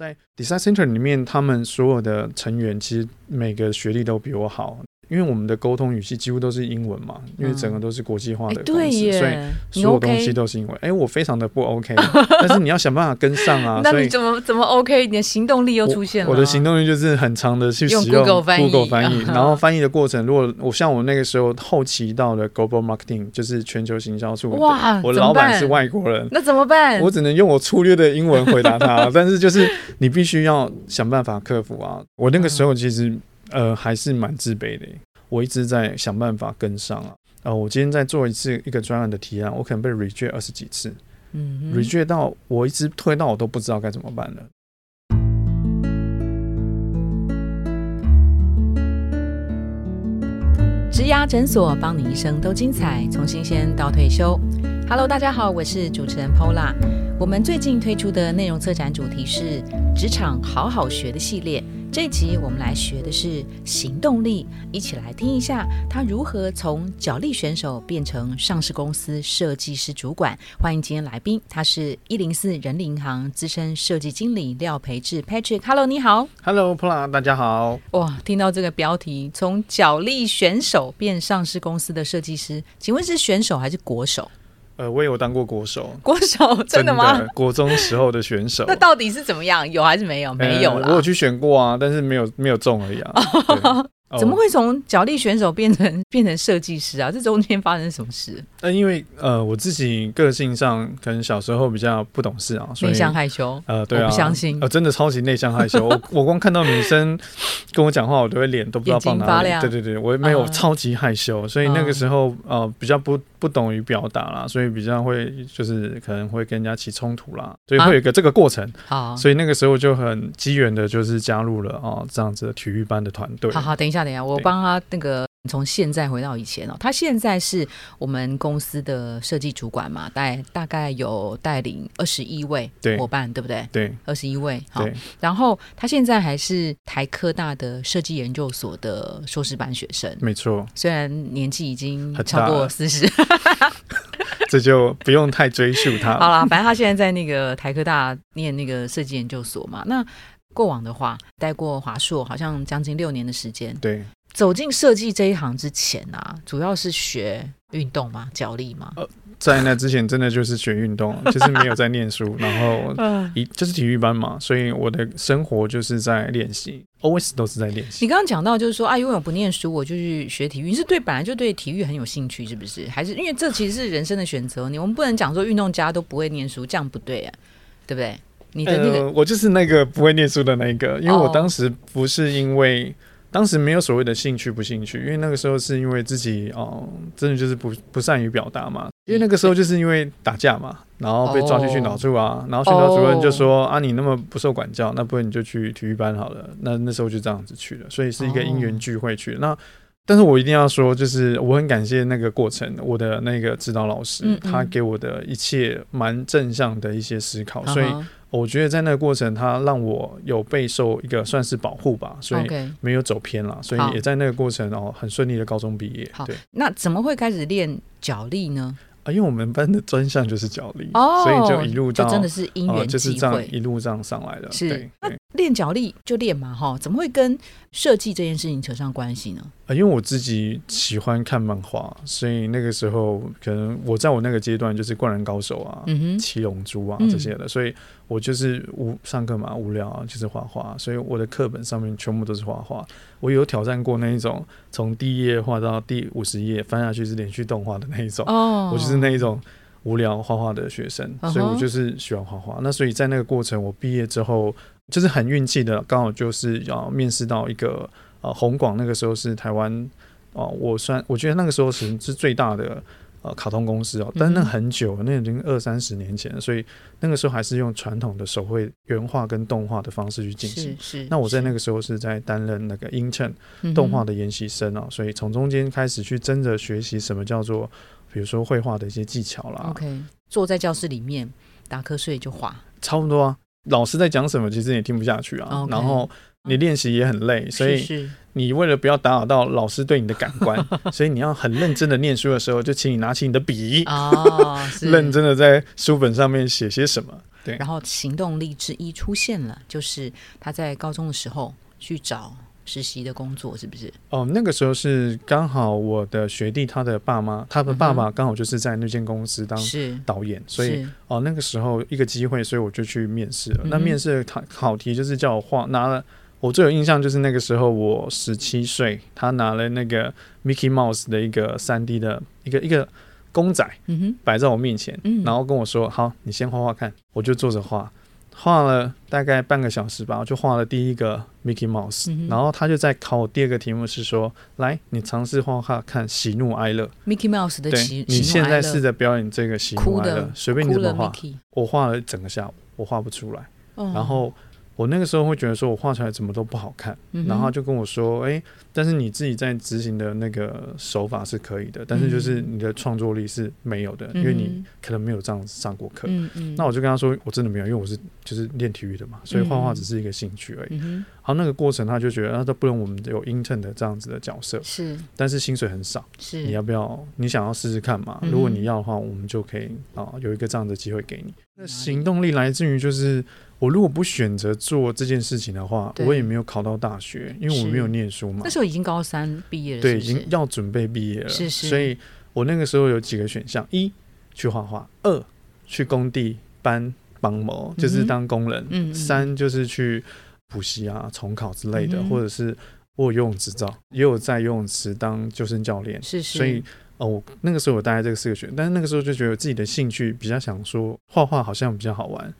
在 Design Center 里面，他们所有的成员其实每个学历都比我好。因为我们的沟通语气几乎都是英文嘛，因为整个都是国际化的公司，所以所有东西都是英文。哎，我非常的不 OK，但是你要想办法跟上啊。那你怎么怎么 OK？你的行动力又出现了。我的行动力就是很长的去使用 Google 翻译，然后翻译的过程，如果我像我那个时候后期到了 Global Marketing，就是全球行销处，哇，我老板是外国人，那怎么办？我只能用我粗略的英文回答他，但是就是你必须要想办法克服啊。我那个时候其实呃还是蛮自卑的。我一直在想办法跟上啊！呃，我今天在做一次一个专案的提案，我可能被 reject 二十几次，嗯，reject 到我一直推到我都不知道该怎么办了。植牙诊所，帮你一生都精彩，从新鲜到退休。Hello，大家好，我是主持人 Pola。我们最近推出的内容策展主题是“职场好好学”的系列。这一集我们来学的是行动力，一起来听一下他如何从脚力选手变成上市公司设计师主管。欢迎今天来宾，他是一零四人力银行资深设计经理廖培志 Patrick。Hello，你好。Hello，Pola，大家好。哇，听到这个标题，从脚力选手变上市公司的设计师，请问是选手还是国手？呃，我有当过国手，国手真的吗？国中时候的选手，那到底是怎么样？有还是没有？没有了。我有去选过啊，但是没有没有中而已啊。怎么会从脚力选手变成变成设计师啊？这中间发生什么事？呃，因为呃，我自己个性上可能小时候比较不懂事啊，内向害羞。呃，对啊，不相信。呃，真的超级内向害羞。我我光看到女生跟我讲话，我都会脸都不知道放哪里。对对对，我没有超级害羞，所以那个时候呃比较不不懂于表达啦，所以比较会就是可能会跟人家起冲突啦，所以会有一个这个过程。好，所以那个时候就很机缘的，就是加入了啊这样子的体育班的团队。好好，等一下。等一下，我帮他那个从现在回到以前哦。他现在是我们公司的设计主管嘛，带大概有带领二十一位伙伴，对不对？对，二十一位。好，然后他现在还是台科大的设计研究所的硕士班学生，没错。虽然年纪已经超过四十，这就不用太追溯他。好了，反正他现在在那个台科大念那个设计研究所嘛，那。过往的话，待过华硕，好像将近六年的时间。对，走进设计这一行之前啊，主要是学运动吗，脚力吗。呃，在那之前，真的就是学运动，就是没有在念书，然后一就是体育班嘛，所以我的生活就是在练习，always 都是在练习。你刚刚讲到，就是说啊，因为我不念书，我就去学体育。你是对本来就对体育很有兴趣，是不是？还是因为这其实是人生的选择？你我们不能讲说运动家都不会念书，这样不对啊，对不对？你的那个，我就是那个不会念书的那个，因为我当时不是因为当时没有所谓的兴趣不兴趣，因为那个时候是因为自己哦，真的就是不不善于表达嘛。因为那个时候就是因为打架嘛，然后被抓去训导处啊，然后训导主任就说啊，你那么不受管教，那不然你就去体育班好了。那那时候就这样子去了，所以是一个因缘聚会去。那但是我一定要说，就是我很感谢那个过程，我的那个指导老师，他给我的一切蛮正向的一些思考，所以。我觉得在那个过程，他让我有备受一个算是保护吧，所以没有走偏了，所以也在那个过程哦，很顺利的高中毕业。对，那怎么会开始练脚力呢？啊，因为我们班的专项就是脚力，哦所以就一路就真的是因缘就是这样一路这样上来的。是，那练脚力就练嘛，哈，怎么会跟设计这件事情扯上关系呢？啊，因为我自己喜欢看漫画，所以那个时候可能我在我那个阶段就是灌篮高手啊、嗯七龙珠啊这些的，所以我就是无上课嘛无聊啊，就是画画，所以我的课本上面全部都是画画。我有挑战过那一种从第一页画到第五十页翻下去是连续动画的那一种，哦我就是那一种无聊画画的学生，所以我就是喜欢画画。那所以在那个过程，我毕业之后就是很运气的，刚好就是要面试到一个呃红广，那个时候是台湾哦，我算我觉得那个时候是是最大的。呃，卡通公司哦，但那很久，那已经二三十年前了，所以那个时候还是用传统的手绘原画跟动画的方式去进行。是是。那我在那个时候是在担任那个 intern 动画的研习生哦，所以从中间开始去真的学习什么叫做，比如说绘画的一些技巧啦。OK，坐在教室里面打瞌睡就画，差不多啊。老师在讲什么，其实也听不下去啊。然后。你练习也很累，所以你为了不要打扰到老师对你的感官，所以你要很认真的念书的时候，就请你拿起你的笔，哦认真的在书本上面写些什么。对，然后行动力之一出现了，就是他在高中的时候去找实习的工作，是不是？哦，那个时候是刚好我的学弟他的爸妈，他的爸爸刚好就是在那间公司当导演，所以哦那个时候一个机会，所以我就去面试了。那面试考考题就是叫我画，拿了我最有印象就是那个时候我十七岁，他拿了那个 Mickey Mouse 的一个三 D 的一个一个。公仔摆在我面前，然后跟我说：“好，你先画画看。”我就坐着画，画了大概半个小时吧，我就画了第一个 Mickey Mouse。然后他就在考我第二个题目，是说：“来，你尝试画画看喜怒哀乐。”Mickey Mouse 的喜，你现在试着表演这个喜怒哀乐，随便你怎么画。我画了整个下午，我画不出来。然后。我那个时候会觉得说，我画出来怎么都不好看，然后就跟我说，哎，但是你自己在执行的那个手法是可以的，但是就是你的创作力是没有的，因为你可能没有这样上过课。那我就跟他说，我真的没有，因为我是就是练体育的嘛，所以画画只是一个兴趣而已。好，那个过程他就觉得，那都不用我们有 intern 的这样子的角色，是，但是薪水很少，是，你要不要？你想要试试看嘛？如果你要的话，我们就可以啊，有一个这样的机会给你。那行动力来自于就是。我如果不选择做这件事情的话，我也没有考到大学，因为我没有念书嘛。那时候已经高三毕业了，对，已经要准备毕业了。是是。所以我那个时候有几个选项：一去画画，二去工地搬帮模，就是当工人；三就是去补习啊、重考之类的，或者是我游泳执照，也有在游泳池当救生教练。是是。所以哦，我那个时候我大概这个四个选，但是那个时候就觉得自己的兴趣比较想说画画好像比较好玩。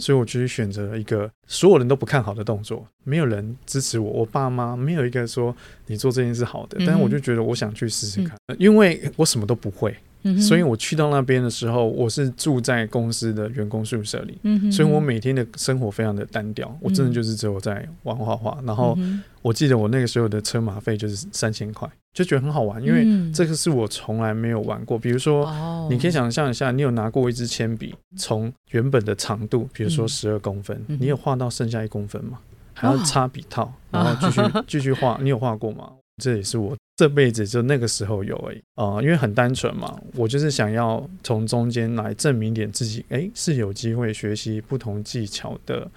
所以我就去选择了一个所有人都不看好的动作，没有人支持我，我爸妈没有一个说你做这件事好的，但是我就觉得我想去试试看，因为我什么都不会，所以我去到那边的时候，我是住在公司的员工宿舍里，所以我每天的生活非常的单调，我真的就是只有在玩画画，然后我记得我那个时候的车马费就是三千块。就觉得很好玩，因为这个是我从来没有玩过。比如说，你可以想象一下，你有拿过一支铅笔，从原本的长度，比如说十二公分，你有画到剩下一公分吗？还要擦笔套，然后继续继续画。你有画过吗？这也是我这辈子就那个时候有而已啊，因为很单纯嘛，我就是想要从中间来证明点自己，哎，是有机会学习不同技巧的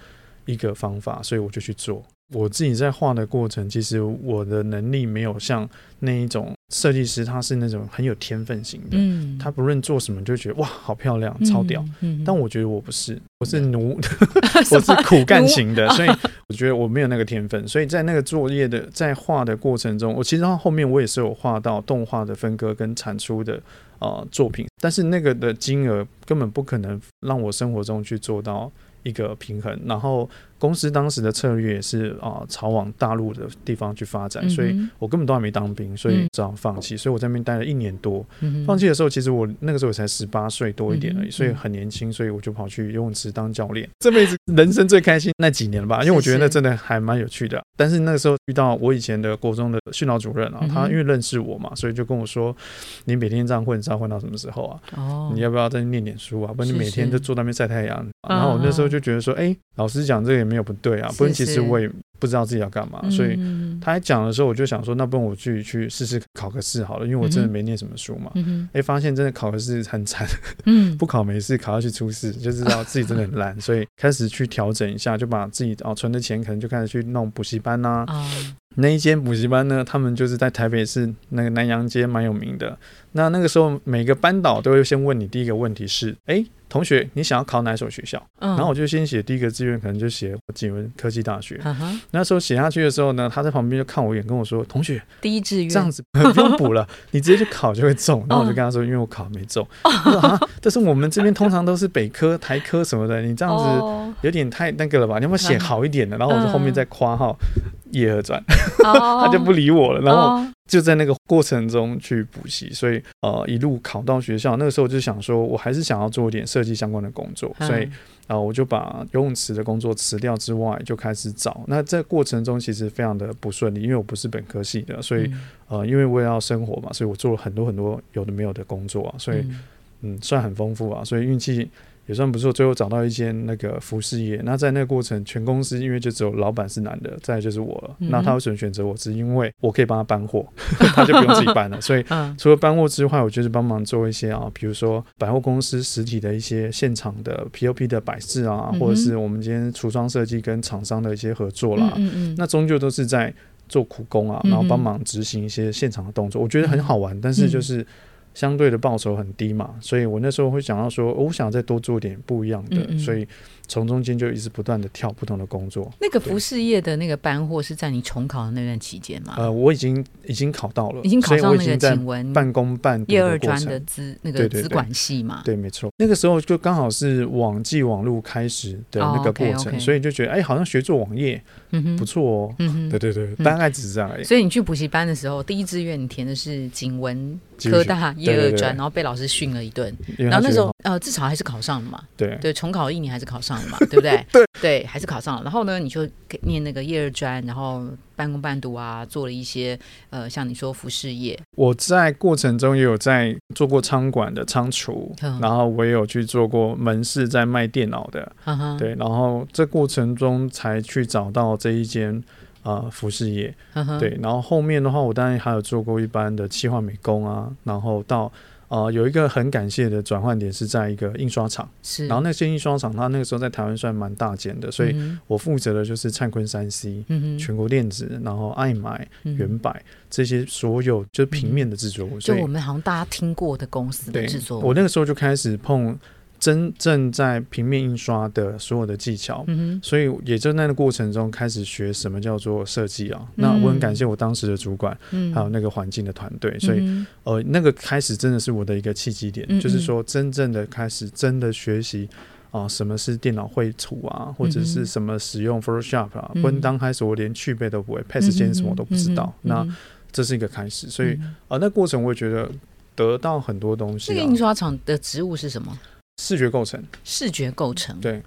一个方法，所以我就去做。我自己在画的过程，其实我的能力没有像那一种设计师，他是那种很有天分型的。嗯，他不论做什么就觉得哇，好漂亮，超屌。嗯，但我觉得我不是，我是奴，我是苦干型的，所以我觉得我没有那个天分。所以在那个作业的在画的过程中，我其实到后面我也是有画到动画的分割跟产出的呃作品，但是那个的金额根本不可能让我生活中去做到一个平衡，然后。公司当时的策略也是啊，朝往大陆的地方去发展，所以我根本都还没当兵，所以只好放弃。所以我在那边待了一年多。放弃的时候，其实我那个时候才十八岁多一点而已，所以很年轻，所以我就跑去游泳池当教练。这辈子人生最开心那几年了吧？因为我觉得那真的还蛮有趣的。但是那个时候遇到我以前的国中的训导主任啊，他因为认识我嘛，所以就跟我说：“你每天这样混，知道混到什么时候啊？哦，你要不要再念点书啊？不然你每天都坐那边晒太阳。”然后我那时候就觉得说：“哎，老师讲这个也。”没有不对啊，不然其实我也不知道自己要干嘛，所以他还讲的时候，我就想说，那不然我去去试试考个试好了，因为我真的没念什么书嘛。哎，发现真的考个试很惨，不考没事，考下去出事，就知道自己真的很烂，所以开始去调整一下，就把自己哦存的钱，可能就开始去弄补习班呐。那一间补习班呢，他们就是在台北市那个南洋街蛮有名的。那那个时候，每个班导都会先问你第一个问题是：哎。同学，你想要考哪所学校？然后我就先写第一个志愿，可能就写景文科技大学。那时候写下去的时候呢，他在旁边就看我一眼，跟我说：“同学，第一志愿这样子 不用补了，你直接去考就会中。”然后我就跟他说：“因为我考没中。” 他说：“啊，但是我们这边通常都是北科、台科什么的，你这样子有点太那个了吧？你要不要写好一点的？”然后我就后面再夸号。叶二转，他就不理我了。然后就在那个过程中去补习，所以呃一路考到学校。那个时候就想说，我还是想要做一点设计相关的工作，所以啊我就把游泳池的工作辞掉之外，就开始找。那在过程中其实非常的不顺利，因为我不是本科系的，所以呃因为我也要生活嘛，所以我做了很多很多有的没有的工作啊，所以嗯算很丰富啊，所以运气。也算不错。最后找到一间那个服饰业，那在那个过程，全公司因为就只有老板是男的，再就是我了。那他为什么选择我？只因为我可以帮他搬货，他就不用自己搬了。所以除了搬货之外，我就是帮忙做一些啊，比如说百货公司实体的一些现场的 POP 的摆饰啊，或者是我们今天橱窗设计跟厂商的一些合作啦。那终究都是在做苦工啊，然后帮忙执行一些现场的动作，我觉得很好玩。但是就是相对的报酬很低嘛，所以我那时候会想到说，我想再多做点不一样的，所以。从中间就一直不断的跳不同的工作。那个服饰业的那个班货是在你重考的那段期间吗？呃，我已经已经考到了，已经考上那个景文半工半业二专的资那个资管系嘛。对，没错。那个时候就刚好是网际网络开始的那个过程，所以就觉得哎，好像学做网页不错哦。对对对，大概只是这样而已。所以你去补习班的时候，第一志愿你填的是景文科大业二专，然后被老师训了一顿，然后那时候呃至少还是考上了嘛。对对，重考一年还是考上了嘛，对不对？对对，还是考上了。然后呢，你就念那个业二专，然后半工半读啊，做了一些呃，像你说服饰业。我在过程中也有在做过仓管的仓储，然后我也有去做过门市在卖电脑的，对。然后这过程中才去找到这一间啊服饰业，对。然后后面的话，我当然还有做过一般的企划美工啊，然后到。啊，有一个很感谢的转换点是在一个印刷厂，是。然后那些印刷厂，它那个时候在台湾算蛮大件的，所以我负责的就是灿坤三 C、全国电子，然后爱买、原百这些所有就是平面的制作物，就我们好像大家听过的公司的制作。我那个时候就开始碰。真正在平面印刷的所有的技巧，嗯所以也就那个过程中开始学什么叫做设计啊。那我很感谢我当时的主管，还有那个环境的团队。所以呃，那个开始真的是我的一个契机点，就是说真正的开始真的学习啊，什么是电脑绘图啊，或者是什么使用 Photoshop 啊。温当开始我连去背都不会，Pass 键什么都不知道。那这是一个开始，所以啊，那过程我也觉得得到很多东西。那个印刷厂的职务是什么？视觉构成，视觉构成，对，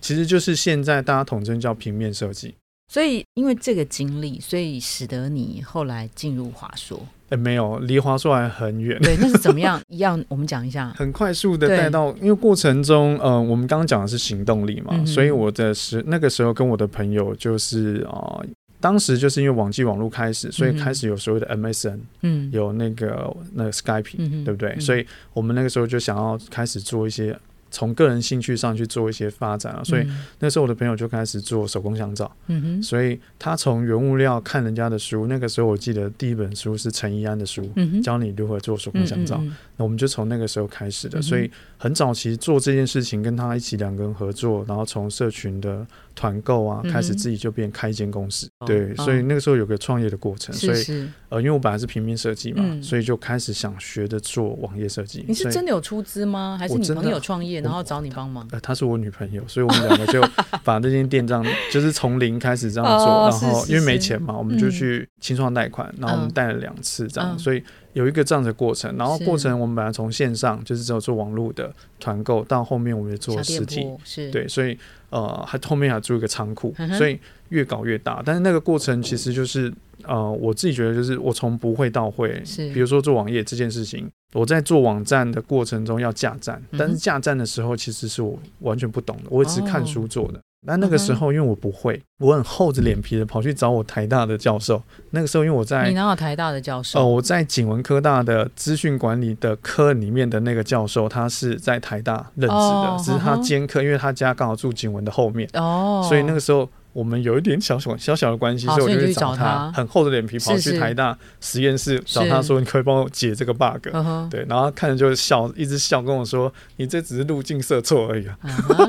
其实就是现在大家统称叫平面设计。所以，因为这个经历，所以使得你后来进入华硕。哎，没有，离华硕还很远。对，那是怎么样？一样，我们讲一下。很快速的带到，因为过程中，呃，我们刚刚讲的是行动力嘛，所以我的时那个时候跟我的朋友就是啊。当时就是因为网际网络开始，所以开始有所谓的 MSN，嗯，有那个那个 Skype，对不对？所以我们那个时候就想要开始做一些。从个人兴趣上去做一些发展啊，所以那时候我的朋友就开始做手工香皂，嗯哼，所以他从原物料看人家的书，那个时候我记得第一本书是陈怡安的书，教你如何做手工香皂，那我们就从那个时候开始的，所以很早期做这件事情，跟他一起两个人合作，然后从社群的团购啊开始，自己就变开一间公司，对，所以那个时候有个创业的过程，所以呃，因为我本来是平面设计嘛，所以就开始想学着做网页设计。你是真的有出资吗？还是你朋友创业？然后找你帮忙，呃，她是我女朋友，所以我们两个就把那间店这样，就是从零开始这样做，然后因为没钱嘛，我们就去清创贷款，然后我们贷了两次这样，所以有一个这样的过程。然后过程我们本来从线上就是只有做网络的团购，到后面我们也做实体，是对，所以呃，还后面还租一个仓库，所以越搞越大。但是那个过程其实就是呃，我自己觉得就是我从不会到会，是比如说做网页这件事情。我在做网站的过程中要架站，但是架站的时候其实是我完全不懂的，我只是看书做的。那那个时候因为我不会，我很厚着脸皮的跑去找我台大的教授。那个时候因为我在你哪有台大的教授？哦，我在景文科大的资讯管理的科里面的那个教授，他是在台大任职的，只是他兼课，因为他家刚好住景文的后面，哦，所以那个时候。我们有一点小小小小的关系，所以我就去找他，很厚的脸皮跑去台大实验室找他说：“你可以帮我解这个 bug。”对，然后看着就笑，一直笑跟我说：“你这只是路径设错而已啊。”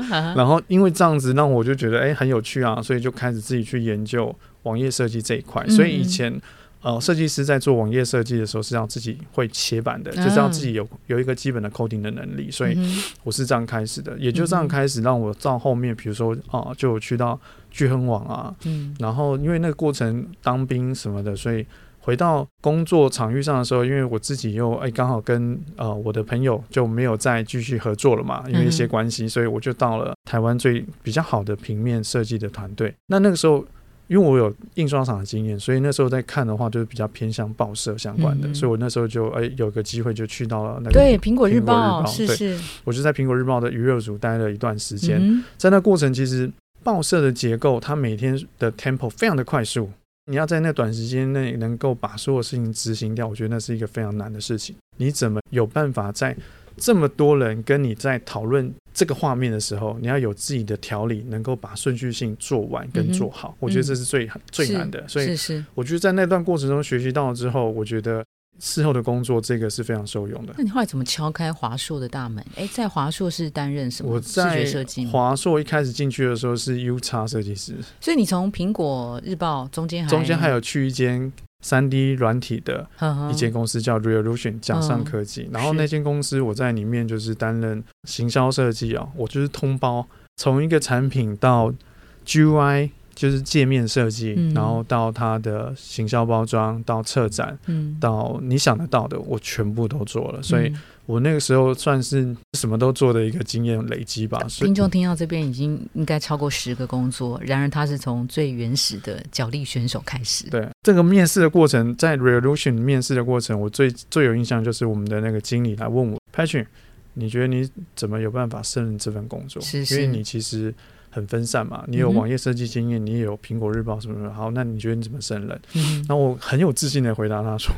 然后因为这样子，让我就觉得哎很有趣啊，所以就开始自己去研究网页设计这一块。所以以前。呃，设计师在做网页设计的时候是让自己会切板的，就是让自己有有一个基本的 coding 的能力，所以我是这样开始的，也就这样开始让我到后面，比如说啊，就去到聚亨网啊，嗯，然后因为那个过程当兵什么的，所以回到工作场域上的时候，因为我自己又哎刚好跟呃我的朋友就没有再继续合作了嘛，因为一些关系，所以我就到了台湾最比较好的平面设计的团队。那那个时候。因为我有印刷厂的经验，所以那时候在看的话，就是比较偏向报社相关的，所以我那时候就哎有个机会就去到了那个对苹果日报，是是，我就在苹果日报的娱乐组待了一段时间，在那过程其实报社的结构，它每天的 tempo 非常的快速，你要在那短时间内能够把所有事情执行掉，我觉得那是一个非常难的事情。你怎么有办法在这么多人跟你在讨论？这个画面的时候，你要有自己的条理，能够把顺序性做完跟做好，我觉得这是最最难的。所以，我觉得在那段过程中学习到了之后，我觉得事后的工作这个是非常受用的。那你后来怎么敲开华硕的大门？哎，在华硕是担任什么？我在华硕一开始进去的时候是 U 叉设计师，所以你从苹果日报中间中间还有去一间。三 D 软体的一间公司叫 Revolution 假上科技，然后那间公司我在里面就是担任行销设计啊，我就是通包，从一个产品到 GUI 就是界面设计，然后到它的行销包装，到策展，嗯。到你想得到的，我全部都做了，所以。我那个时候算是什么都做的一个经验累积吧。听众听到这边已经应该超过十个工作，然而他是从最原始的脚力选手开始。对这个面试的过程，在 Revolution 面试的过程，我最最有印象就是我们的那个经理来问我，Patrick，你觉得你怎么有办法胜任这份工作？是因为你其实很分散嘛，你有网页设计经验，你也有苹果日报什么什么。好，那你觉得你怎么胜任？嗯那我很有自信的回答他说。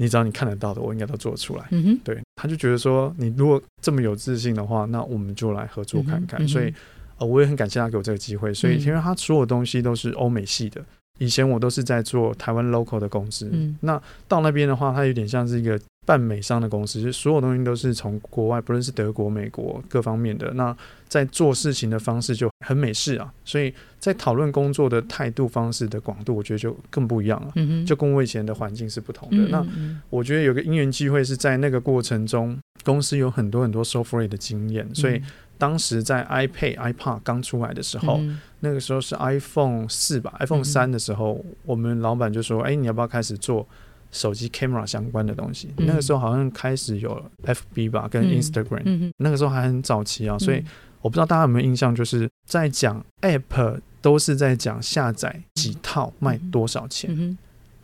你只要你看得到的，我应该都做得出来。嗯哼，对，他就觉得说，你如果这么有自信的话，那我们就来合作看看。所以，呃，我也很感谢他给我这个机会。所以，因为他所有东西都是欧美系的，以前我都是在做台湾 local 的公司。嗯，那到那边的话，它有点像是一个。半美商的公司，就所有东西都是从国外，不论是德国、美国各方面的。那在做事情的方式就很美式啊，所以在讨论工作的态度方式的广度，我觉得就更不一样了。嗯就跟我以前的环境是不同的。那我觉得有个因缘机会是在那个过程中，公司有很多很多 software 的经验，所以当时在 iPad、iPad 刚出来的时候，那个时候是 iPhone 四吧，iPhone 三的时候，我们老板就说：“哎，你要不要开始做？”手机 camera 相关的东西，那个时候好像开始有 FB 吧，跟 Instagram，那个时候还很早期啊，所以我不知道大家有没有印象，就是在讲 App 都是在讲下载几套卖多少钱，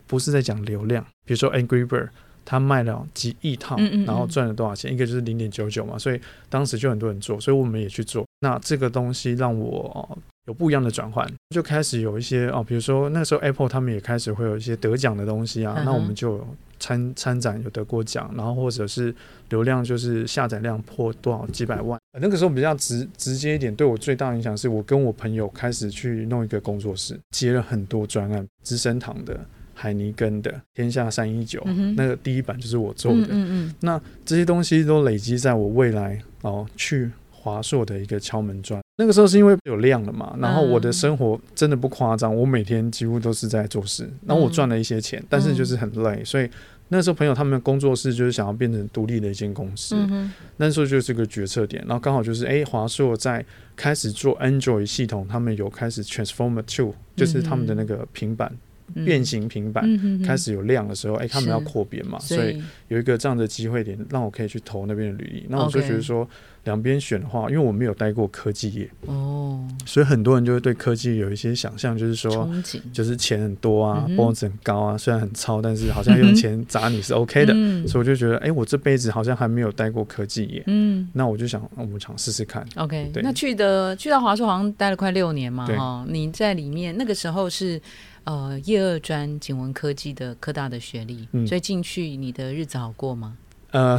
不是在讲流量。比如说 Angry Bird，它卖了几亿套，然后赚了多少钱，一个就是零点九九嘛，所以当时就很多人做，所以我们也去做。那这个东西让我。有不一样的转换，就开始有一些哦，比如说那时候 Apple 他们也开始会有一些得奖的东西啊，那我们就参参展有得过奖，然后或者是流量就是下载量破多少几百万，那个时候比较直直接一点，对我最大影响是我跟我朋友开始去弄一个工作室，接了很多专案，资生堂的、海尼根的、天下三一九，那个第一版就是我做的，嗯嗯，那这些东西都累积在我未来哦去。华硕的一个敲门砖，那个时候是因为有量了嘛，然后我的生活真的不夸张，我每天几乎都是在做事，然后我赚了一些钱，但是就是很累，所以那时候朋友他们工作室就是想要变成独立的一间公司，那时候就是个决策点，然后刚好就是哎，华硕在开始做 Android 系统，他们有开始 Transformer Two，就是他们的那个平板。变形平板开始有量的时候，哎，他们要扩编嘛，所以有一个这样的机会点，让我可以去投那边的履历。那我就觉得说，两边选的话，因为我没有待过科技业哦，所以很多人就会对科技有一些想象，就是说，就是钱很多啊，，bonus 很高啊，虽然很糙，但是好像用钱砸你是 OK 的。所以我就觉得，哎，我这辈子好像还没有待过科技业，嗯，那我就想，我们尝试试看。OK，那去的去到华硕好像待了快六年嘛，哈，你在里面那个时候是。呃，业二专景文科技的科大的学历，所以进去你的日子好过吗？呃，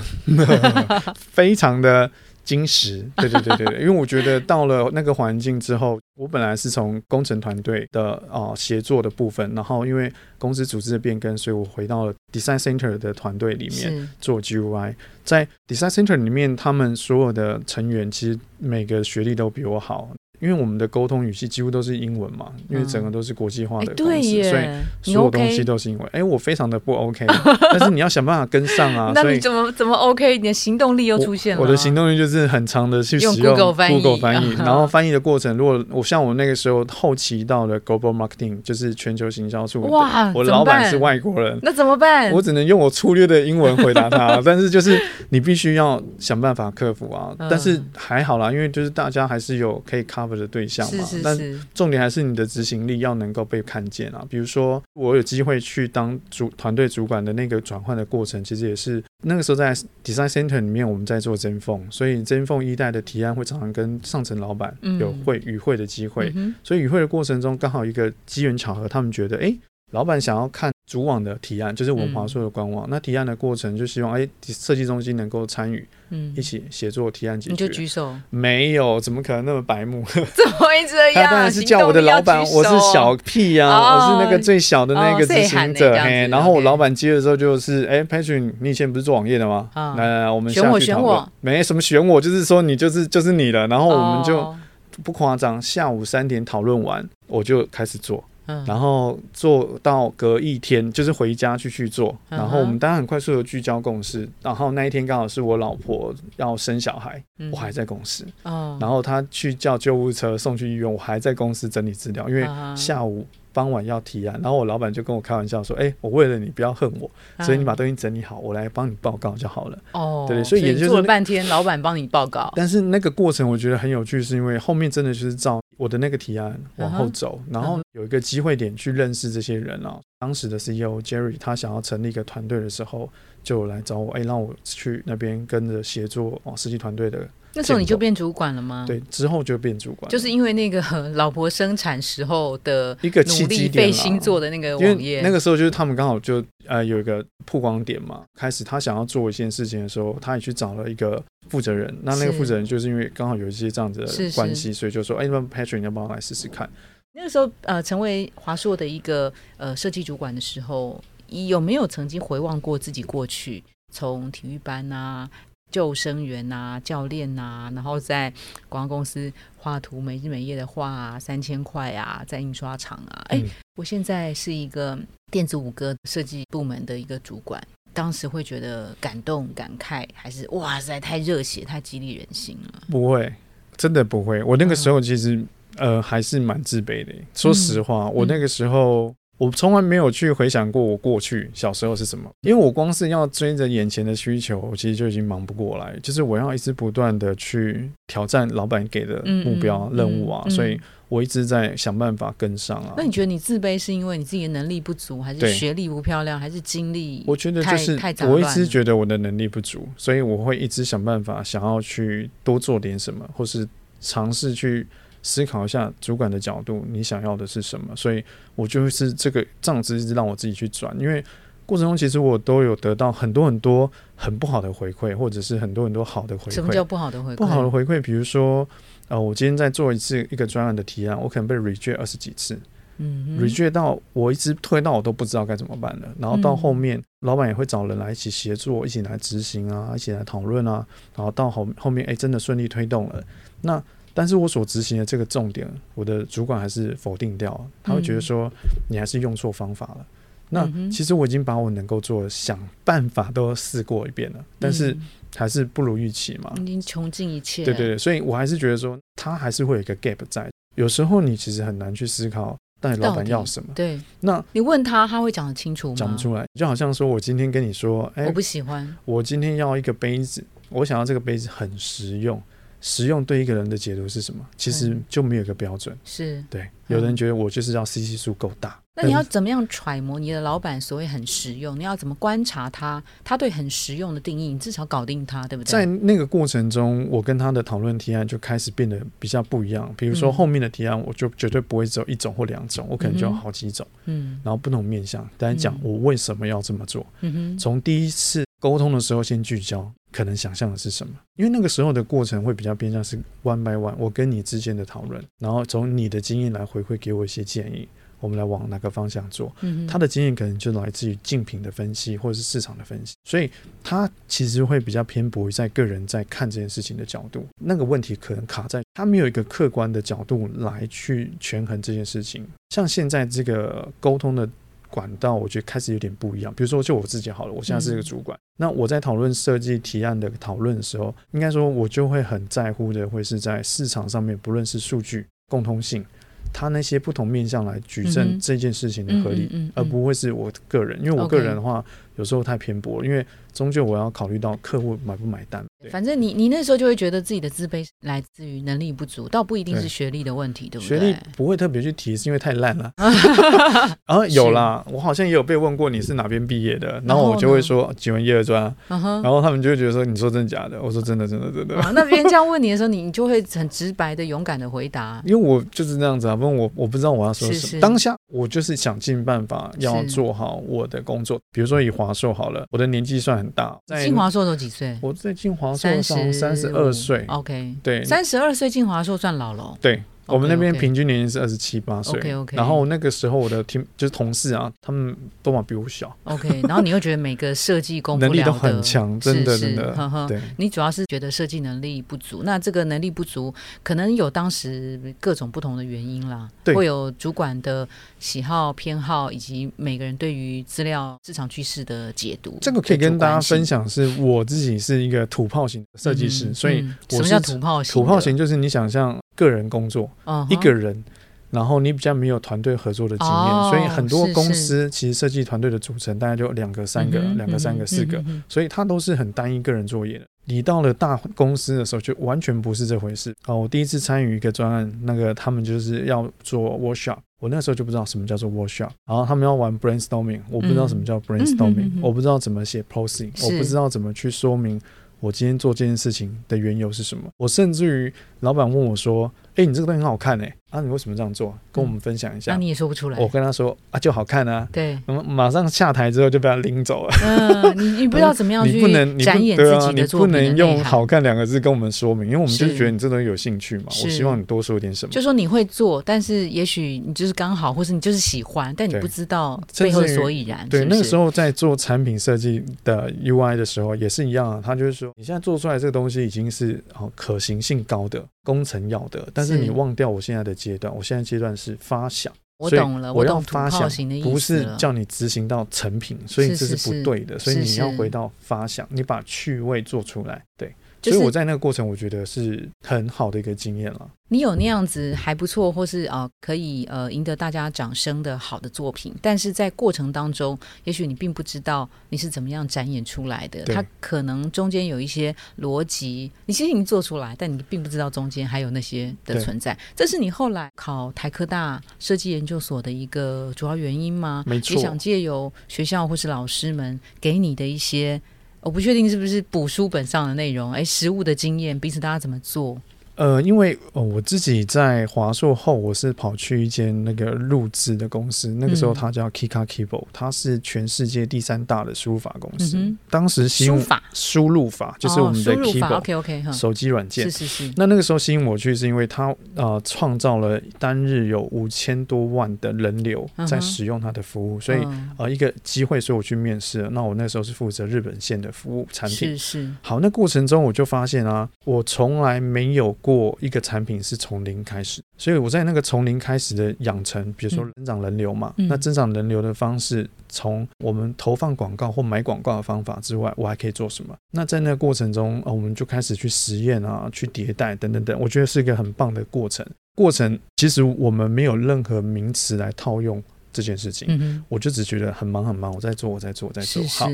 非常的矜实，对对对对，因为我觉得到了那个环境之后，我本来是从工程团队的啊协作的部分，然后因为公司组织的变更，所以我回到了 design center 的团队里面做 GUI。在 design center 里面，他们所有的成员其实每个学历都比我好。因为我们的沟通语气几乎都是英文嘛，因为整个都是国际化的公司，所以所有东西都是英文。哎，我非常的不 OK，但是你要想办法跟上啊。那你怎么怎么 OK？你的行动力又出现了。我的行动力就是很长的去使用 Google 翻译，然后翻译的过程，如果我像我那个时候后期到了 Global Marketing，就是全球行销处，哇，我老板是外国人，那怎么办？我只能用我粗略的英文回答他，但是就是你必须要想办法克服啊。但是还好啦，因为就是大家还是有可以 cover。Cover 的对象嘛。是是是。重点还是你的执行力要能够被看见啊。比如说，我有机会去当主团队主管的那个转换的过程，其实也是那个时候在 design center 里面我们在做针缝，所以针缝一代的提案会常常跟上层老板有会与会的机会，所以与会的过程中刚好一个机缘巧合，他们觉得哎。老板想要看主网的提案，就是我们华硕的官网。那提案的过程就希望哎，设计中心能够参与，嗯，一起协作提案解决。你就举手？没有，怎么可能那么白目？怎么会这样？他当然是叫我的老板，我是小屁呀，我是那个最小的那个执行者。嘿，然后我老板接的时候就是哎，Patrick，你以前不是做网页的吗？来来来，我们选我选我，没什么选我，就是说你就是就是你了。然后我们就不夸张，下午三点讨论完，我就开始做。然后做到隔一天，就是回家去去做。然后我们当然很快速的聚焦共识。然后那一天刚好是我老婆要生小孩，我还在公司。然后他去叫救护车送去医院，我还在公司整理资料，因为下午。傍晚要提案，然后我老板就跟我开玩笑说：“哎，我为了你不要恨我，所以你把东西整理好，我来帮你报告就好了。”哦，对，所以也就是做了半天，老板帮你报告。但是那个过程我觉得很有趣，是因为后面真的就是照我的那个提案往后走，然后有一个机会点去认识这些人啊。当时的 CEO Jerry 他想要成立一个团队的时候，就来找我，哎，让我去那边跟着协作哦，设计团队的。那时候你就变主管了吗？对，之后就变主管，就是因为那个 老婆生产时候的一个契机点星做的那个网页。那个时候就是他们刚好就呃有一个曝光点嘛，开始他想要做一件事情的时候，他也去找了一个负责人。那那个负责人就是因为刚好有一些这样子的关系，所以就说：“哎，那 Patrick，你要不要来试试看？”那个时候呃，成为华硕的一个呃设计主管的时候，有没有曾经回望过自己过去从体育班啊？救生员呐，教练呐，然后在广告公司画图，每日每夜的画啊，三千块啊，在印刷厂啊，哎，我现在是一个电子五哥设计部门的一个主管，当时会觉得感动感慨，还是哇塞，太热血，太激励人心了？不会，真的不会。我那个时候其实呃还是蛮自卑的，说实话，我那个时候。我从来没有去回想过我过去小时候是什么，因为我光是要追着眼前的需求，我其实就已经忙不过来。就是我要一直不断的去挑战老板给的目标任务啊，所以我一直在想办法跟上啊。那你觉得你自卑是因为你自己的能力不足，还是学历不漂亮，还是经历？我觉得就是我一直觉得我的能力不足，所以我会一直想办法想要去多做点什么，或是尝试去。思考一下主管的角度，你想要的是什么？所以我就是这个账子一直让我自己去转，因为过程中其实我都有得到很多很多很不好的回馈，或者是很多很多好的回馈。什么叫不好的回馈？不好的回馈，比如说，呃，我今天在做一次一个专案的提案，我可能被 reject 二十几次，嗯，reject 到我一直推到我都不知道该怎么办了。然后到后面，老板也会找人来一起协作，一起来执行啊，一起来讨论啊。然后到后后面，哎，真的顺利推动了，那。但是我所执行的这个重点，我的主管还是否定掉，他会觉得说你还是用错方法了。那其实我已经把我能够做的想办法都试过一遍了，但是还是不如预期嘛。已经穷尽一切。对对对，所以我还是觉得说他还是会有一个 gap 在。有时候你其实很难去思考，到底老板要什么。对。那你问他，他会讲得清楚吗？讲不出来。就好像说我今天跟你说，哎，我不喜欢。我今天要一个杯子，我想要这个杯子很实用。实用对一个人的解读是什么？其实就没有一个标准。是对，有人觉得我就是要 CC 数够大。那你要怎么样揣摩你的老板所谓很实用？你要怎么观察他？他对很实用的定义，你至少搞定他，对不对？在那个过程中，我跟他的讨论提案就开始变得比较不一样。比如说后面的提案，我就绝对不会只有一种或两种，我可能就有好几种。嗯，然后不同面向，大家讲我为什么要这么做。嗯哼，从第一次沟通的时候先聚焦。可能想象的是什么？因为那个时候的过程会比较偏向是 one by one，我跟你之间的讨论，然后从你的经验来回馈给我一些建议，我们来往哪个方向做。嗯，他的经验可能就来自于竞品的分析或者是市场的分析，所以他其实会比较偏薄于在个人在看这件事情的角度。那个问题可能卡在他没有一个客观的角度来去权衡这件事情。像现在这个沟通的。管道我觉得开始有点不一样，比如说就我自己好了，我现在是一个主管，那我在讨论设计提案的讨论的时候，应该说我就会很在乎的会是在市场上面，不论是数据共通性，它那些不同面向来举证这件事情的合理，而不会是我个人，因为我个人的话有时候太偏颇，因为终究我要考虑到客户买不买单。反正你你那时候就会觉得自己的自卑来自于能力不足，倒不一定是学历的问题，对不对？学历不会特别去提，是因为太烂了。然后有啦，我好像也有被问过你是哪边毕业的，然后我就会说几文一二专，然后他们就会觉得说你说真的假的？我说真的真的真的。那别人这样问你的时候，你你就会很直白的、勇敢的回答，因为我就是那样子啊，不然我我不知道我要说什么。当下我就是想尽办法要做好我的工作，比如说以华硕好了，我的年纪算很大，在进华硕都几岁？我在进华硕上三十二岁，OK，对，三十二岁进华硕算老了，对。我们那边平均年龄是二十七八岁，OK OK。然后那个时候我的听就是同事啊，他们都嘛比我小，OK。然后你又觉得每个设计功能力都很强，真的真的。对，你主要是觉得设计能力不足，那这个能力不足可能有当时各种不同的原因啦，会有主管的喜好偏好，以及每个人对于资料市场趋势的解读。这个可以跟大家分享，是我自己是一个土炮型设计师，所以什么叫土炮型？土炮型就是你想象。个人工作，一个人，然后你比较没有团队合作的经验，所以很多公司其实设计团队的组成大概就两个、三个、两个、三个、四个，所以它都是很单一个人作业的。你到了大公司的时候，就完全不是这回事。啊，我第一次参与一个专案，那个他们就是要做 workshop，我那时候就不知道什么叫做 workshop，然后他们要玩 brainstorming，我不知道什么叫 brainstorming，我不知道怎么写 posing，我不知道怎么去说明。我今天做这件事情的缘由是什么？我甚至于老板问我说：“哎，你这个东西很好看哎。”啊，你为什么这样做？跟我们分享一下。那你也说不出来。我跟他说啊，就好看啊。对。我们马上下台之后就被他拎走了。嗯，你你不知道怎么样去展演自己的作品。你不能用“好看”两个字跟我们说明，因为我们就是觉得你这东西有兴趣嘛。我希望你多说点什么。就说你会做，但是也许你就是刚好，或是你就是喜欢，但你不知道背后所以然。对，那个时候在做产品设计的 UI 的时候也是一样啊。他就是说，你现在做出来这个东西已经是哦可行性高的。工程要的，但是你忘掉我现在的阶段，我现在阶段是发想，我懂了，我要发想，不是叫你执行到成品，所以这是不对的，所以你要回到发想，你把趣味做出来，对。所以我在那个过程，我觉得是很好的一个经验了。你有那样子还不错，或是啊可以呃赢得大家掌声的好的作品，但是在过程当中，也许你并不知道你是怎么样展演出来的。它可能中间有一些逻辑，你其实已经做出来，但你并不知道中间还有那些的存在。这是你后来考台科大设计研究所的一个主要原因吗？没错，也想借由学校或是老师们给你的一些。我不确定是不是补书本上的内容，哎，实物的经验，彼此大家怎么做？呃，因为呃，我自己在华硕后，我是跑去一间那个录制的公司，那个时候它叫 Kika Keyboard，它是全世界第三大的输入法公司。当时输入法，输入法就是我们的 Keyboard，OK OK，手机软件。是是是。那那个时候吸引我去，是因为它呃创造了单日有五千多万的人流在使用它的服务，所以呃一个机会，所以我去面试。那我那时候是负责日本线的服务产品。是是。好，那过程中我就发现啊，我从来没有。过一个产品是从零开始，所以我在那个从零开始的养成，比如说增长人流嘛，那增长人流的方式，从我们投放广告或买广告的方法之外，我还可以做什么？那在那个过程中，我们就开始去实验啊，去迭代等等等，我觉得是一个很棒的过程。过程其实我们没有任何名词来套用这件事情，我就只觉得很忙很忙，我在做，我在做，我在做好。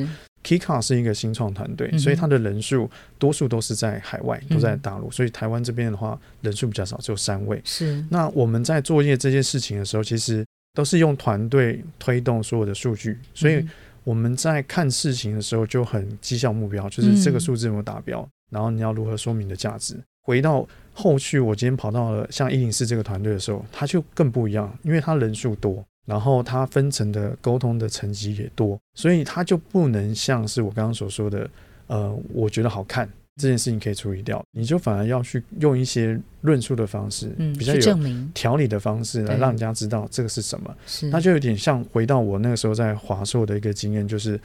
Kika 是一个新创团队，所以它的人数多数都是在海外，都在大陆，所以台湾这边的话人数比较少，只有三位。是。那我们在作业这件事情的时候，其实都是用团队推动所有的数据，所以我们在看事情的时候就很绩效目标，就是这个数字有没有达标，然后你要如何说明的价值。回到后续，我今天跑到了像一零四这个团队的时候，他就更不一样，因为他人数多。然后它分层的沟通的层级也多，所以它就不能像是我刚刚所说的，呃，我觉得好看这件事情可以处理掉，你就反而要去用一些论述的方式，嗯，比较有条理的方式来让人家知道这个是什么。是，那就有点像回到我那个时候在华硕的一个经验，就是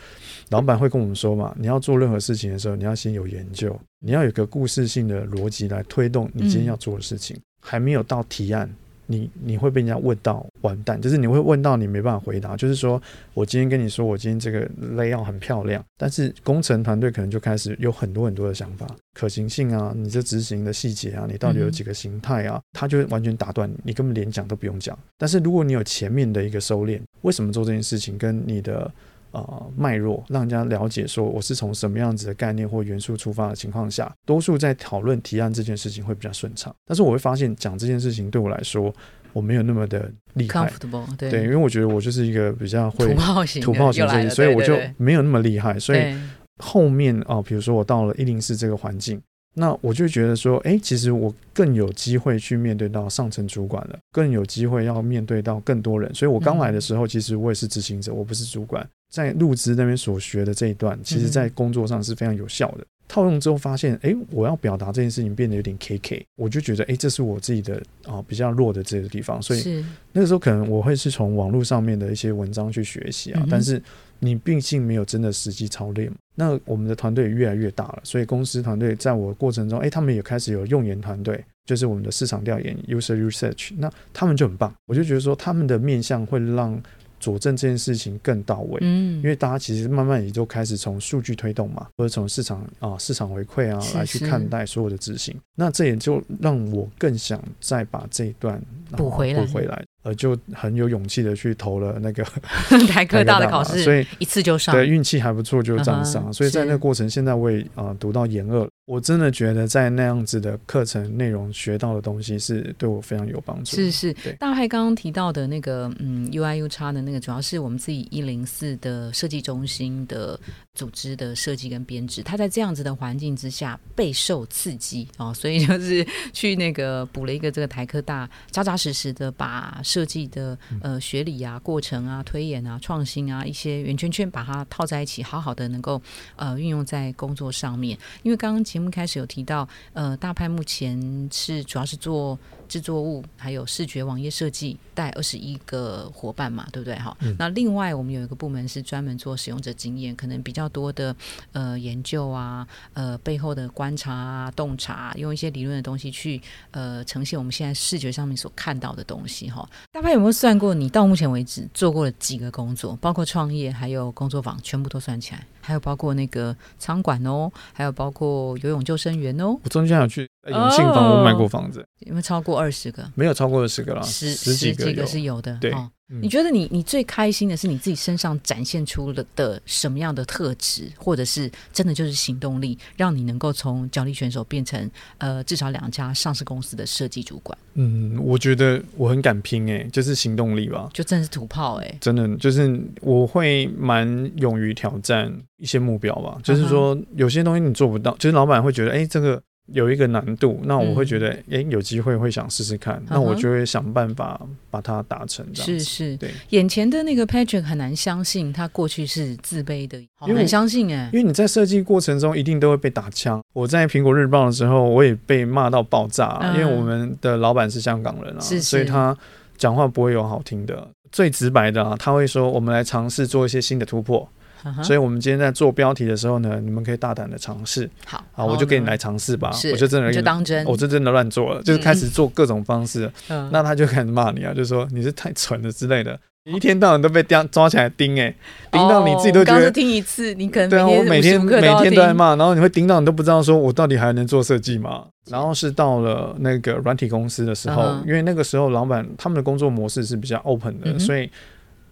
老板会跟我们说嘛，你要做任何事情的时候，你要先有研究，你要有个故事性的逻辑来推动你今天要做的事情，还没有到提案。你你会被人家问到完蛋，就是你会问到你没办法回答。就是说我今天跟你说，我今天这个 layout 很漂亮，但是工程团队可能就开始有很多很多的想法，可行性啊，你这执行的细节啊，你到底有几个形态啊，他就完全打断你，你根本连讲都不用讲。但是如果你有前面的一个收敛，为什么做这件事情，跟你的呃脉络，让人家了解说我是从什么样子的概念或元素出发的情况下，多数在讨论提案这件事情会比较顺畅。但是我会发现讲这件事情对我来说，我没有那么的厉害，对，因为我觉得我就是一个比较会土炮型、土炮型，所以我就没有那么厉害。所以后面哦，比如说我到了一零四这个环境。那我就觉得说，哎，其实我更有机会去面对到上层主管了，更有机会要面对到更多人。所以我刚来的时候，其实我也是执行者，我不是主管。在入职那边所学的这一段，其实在工作上是非常有效的。套用之后发现，哎，我要表达这件事情变得有点 K K，我就觉得，哎，这是我自己的啊比较弱的这个地方。所以那个时候可能我会是从网络上面的一些文章去学习啊，但是。你毕竟没有真的实际操练，那我们的团队越来越大了，所以公司团队在我过程中，哎，他们也开始有用研团队，就是我们的市场调研 （user research），那他们就很棒，我就觉得说他们的面向会让。佐证这件事情更到位，嗯，因为大家其实慢慢也都开始从数据推动嘛，或者从市场啊、市场回馈啊来去看待所有的执行，那这也就让我更想再把这一段补回来，补回来，呃，就很有勇气的去投了那个 台科大的考试，所以一次就上，对，运气还不错就这样上，所以在那个过程，现在我也啊读到研二。我真的觉得在那样子的课程内容学到的东西是对我非常有帮助。是是，大海刚刚提到的那个嗯 UIU 叉的那个，主要是我们自己一零四的设计中心的组织的设计跟编制，他在这样子的环境之下备受刺激啊，所以就是 去那个补了一个这个台科大，扎扎实实的把设计的呃学理啊、过程啊、推演啊、创新啊一些圆圈圈把它套在一起，好好的能够呃运用在工作上面。因为刚刚节目开始有提到，呃，大派目前是主要是做。制作物还有视觉网页设计，带二十一个伙伴嘛，对不对？哈，那另外我们有一个部门是专门做使用者经验，可能比较多的呃研究啊，呃背后的观察啊、洞察，用一些理论的东西去呃呈现我们现在视觉上面所看到的东西。哈，大派有没有算过？你到目前为止做过了几个工作？包括创业，还有工作坊，全部都算起来，还有包括那个仓管哦，还有包括游泳救生员哦。我中间有去永庆房屋卖过房子，有没有超过？二十个没有超过二十个了，十十几个是有的。对，你觉得你你最开心的是你自己身上展现出了的什么样的特质，或者是真的就是行动力，让你能够从角力选手变成呃至少两家上市公司的设计主管？嗯，我觉得我很敢拼哎，就是行动力吧，就真的是土炮哎，真的就是我会蛮勇于挑战一些目标吧，就是说有些东西你做不到，就是老板会觉得哎这个。有一个难度，那我会觉得，哎，有机会会想试试看，那我就会想办法把它达成。是是，对。眼前的那个 Patrick 很难相信，他过去是自卑的，很难相信哎。因为你在设计过程中一定都会被打枪。我在苹果日报的时候，我也被骂到爆炸，因为我们的老板是香港人啊，所以他讲话不会有好听的。最直白的啊，他会说，我们来尝试做一些新的突破。所以，我们今天在做标题的时候呢，你们可以大胆的尝试。好，好，我就给你来尝试吧。我就真的就当真，我就真的乱做了，就是开始做各种方式。嗯那他就开始骂你啊，就说你是太蠢了之类的。你一天到晚都被抓抓起来盯，哎，盯到你自己都觉得。听一次，你可能对啊，我每天每天都在骂，然后你会盯到你都不知道说我到底还能做设计吗？然后是到了那个软体公司的时候，因为那个时候老板他们的工作模式是比较 open 的，所以。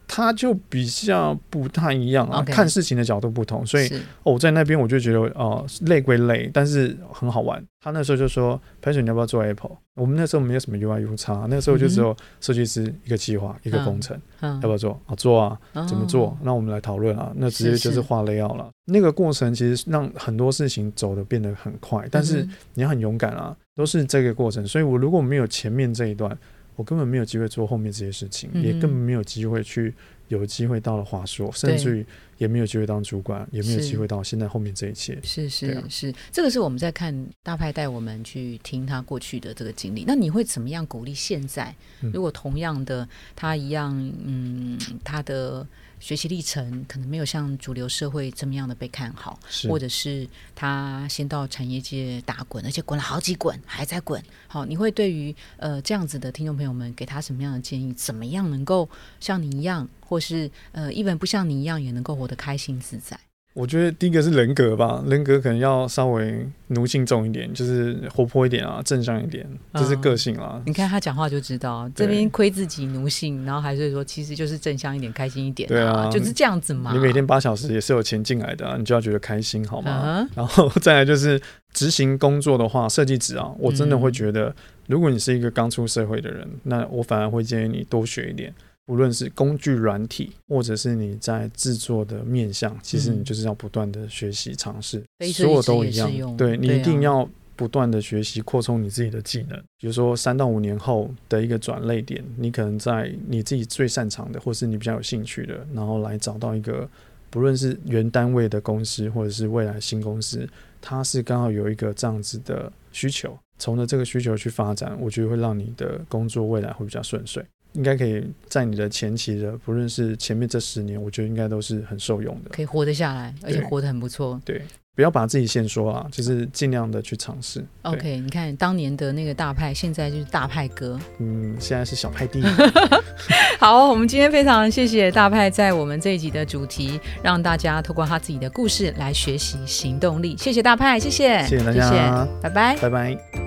他就比较不太一样啊，看事情的角度不同，所以我在那边我就觉得哦，累归累，但是很好玩。他那时候就说 Patron，你要不要做 Apple？” 我们那时候没有什么 UI、U 差，那个时候就只有设计师一个计划一个工程，要不要做？啊，做啊，怎么做？那我们来讨论啊。那直接就是画 layout 了。那个过程其实让很多事情走的变得很快，但是你要很勇敢啊，都是这个过程。所以我如果没有前面这一段。我根本没有机会做后面这些事情，也根本没有机会去有机会到了华硕，甚至于也没有机会当主管，也没有机会到现在后面这一切。是是是，这个是我们在看大派带我们去听他过去的这个经历。那你会怎么样鼓励现在？如果同样的他一样，嗯，他的。学习历程可能没有像主流社会这么样的被看好，或者是他先到产业界打滚，而且滚了好几滚，还在滚。好，你会对于呃这样子的听众朋友们给他什么样的建议？怎么样能够像你一样，或是呃一本不像你一样，也能够活得开心自在？我觉得第一个是人格吧，人格可能要稍微奴性重一点，就是活泼一点啊，正向一点，这是个性啊。你看他讲话就知道，这边亏自己奴性，然后还是说其实就是正向一点，开心一点。对啊，就是这样子嘛。你每天八小时也是有钱进来的，你就要觉得开心好吗？然后再来就是执行工作的话，设计纸啊，我真的会觉得，如果你是一个刚出社会的人，那我反而会建议你多学一点。无论是工具软体，或者是你在制作的面向，其实你就是要不断的学习尝试，所有都一样。对你一定要不断的学习，扩充你自己的技能。比如说三到五年后的一个转类点，你可能在你自己最擅长的，或是你比较有兴趣的，然后来找到一个不论是原单位的公司，或者是未来新公司，它是刚好有一个这样子的需求，从着这个需求去发展，我觉得会让你的工作未来会比较顺遂。应该可以在你的前期的，不论是前面这十年，我觉得应该都是很受用的，可以活得下来，而且活得很不错。对，不要把自己先说啊，就是尽量的去尝试。OK，你看当年的那个大派，现在就是大派哥，嗯，现在是小派弟。好，我们今天非常谢谢大派在我们这一集的主题，让大家透过他自己的故事来学习行动力。谢谢大派，谢谢，谢谢大家，拜拜，拜拜。